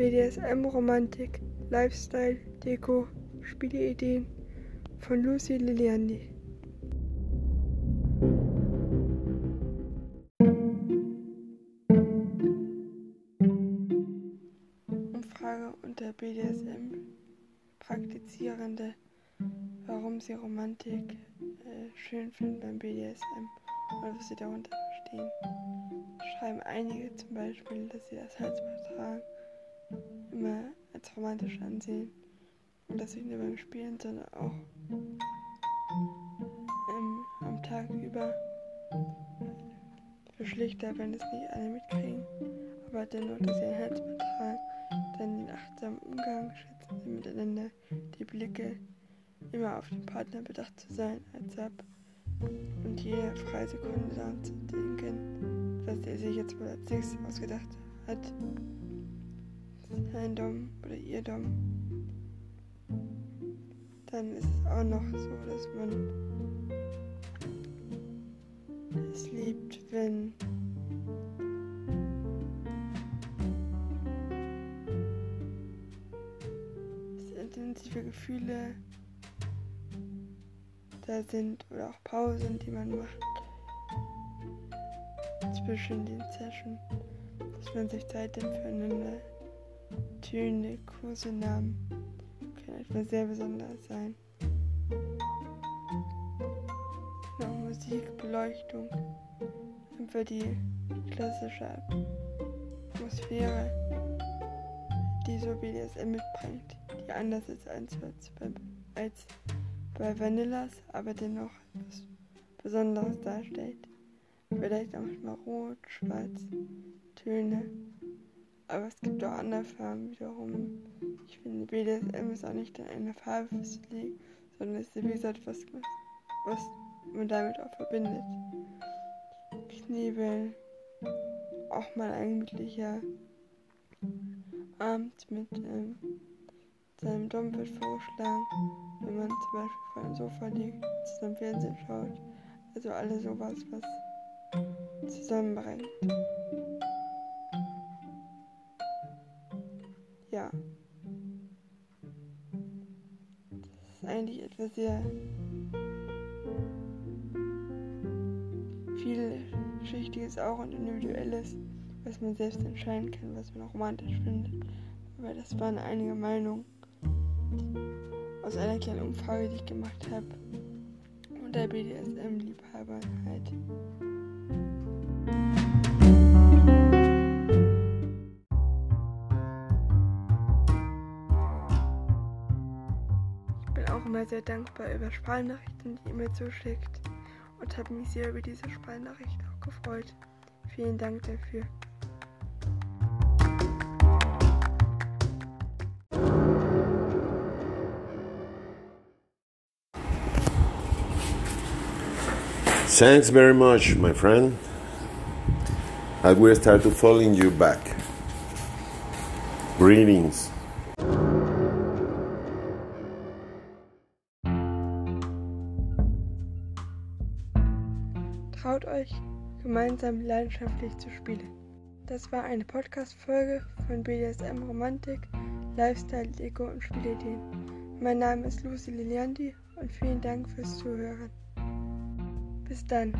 BDSM, Romantik, Lifestyle, Deko, Spieleideen von Lucy Liliandi. Umfrage unter BDSM-Praktizierende, warum sie Romantik äh, schön finden beim BDSM und was sie darunter verstehen. Schreiben einige zum Beispiel, dass sie das Halsband immer als romantisch ansehen. Und das nicht nur beim Spielen, sondern auch ähm, am Tag über. Für schlichter, wenn es nicht alle mitkriegen, aber dennoch, dass sie ein Herz betragen, dann den achtsamen Umgang, schätzen sie miteinander, die Blicke, immer auf den Partner bedacht zu sein, als ab und jede freie Sekunde daran zu denken, dass er sich jetzt wohl als nächstes ausgedacht hat, sein Dom oder ihr Dom dann ist es auch noch so, dass man es liebt, wenn intensive Gefühle da sind oder auch Pausen, die man macht. Zwischen den Sessions, dass man sich Zeit nimmt füreinander, Töne, Kursenamen etwas sehr Besonderes sein. Noch Musik, Beleuchtung, einfach die klassische Atmosphäre, die so BDSM mitbringt, die anders ist als, als bei Vanillas, aber dennoch etwas Besonderes darstellt. Vielleicht auch manchmal rot, schwarz, Töne. Aber es gibt auch andere Farben wiederum. Ich finde, BDSM ist auch nicht in einer Farbe festgelegt, sondern es ist wie gesagt was, was man damit auch verbindet. Knebel, auch mal ein gemütlicher Abend mit ähm, seinem Dom wird vorgeschlagen, wenn man zum Beispiel vor einem Sofa liegt, zusammen Fernsehen schaut. Also alles sowas, was zusammenbringt. Ist eigentlich etwas sehr vielschichtiges auch und individuelles, was man selbst entscheiden kann, was man romantisch findet. Aber das waren einige Meinungen aus einer kleinen Umfrage, die ich gemacht habe unter BDSM-Liebhabern halt. Sehr dankbar über Sprachnachrichten, die ihr mir zuschickt und habe mich sehr über diese Sprachnachricht auch gefreut. Vielen Dank dafür. Thanks very much, my friend. I will start to following you back. Greetings. Traut euch, gemeinsam leidenschaftlich zu spielen. Das war eine Podcast-Folge von BDSM Romantik, Lifestyle, Deko und Spielideen. Mein Name ist Lucy Liliandi und vielen Dank fürs Zuhören. Bis dann.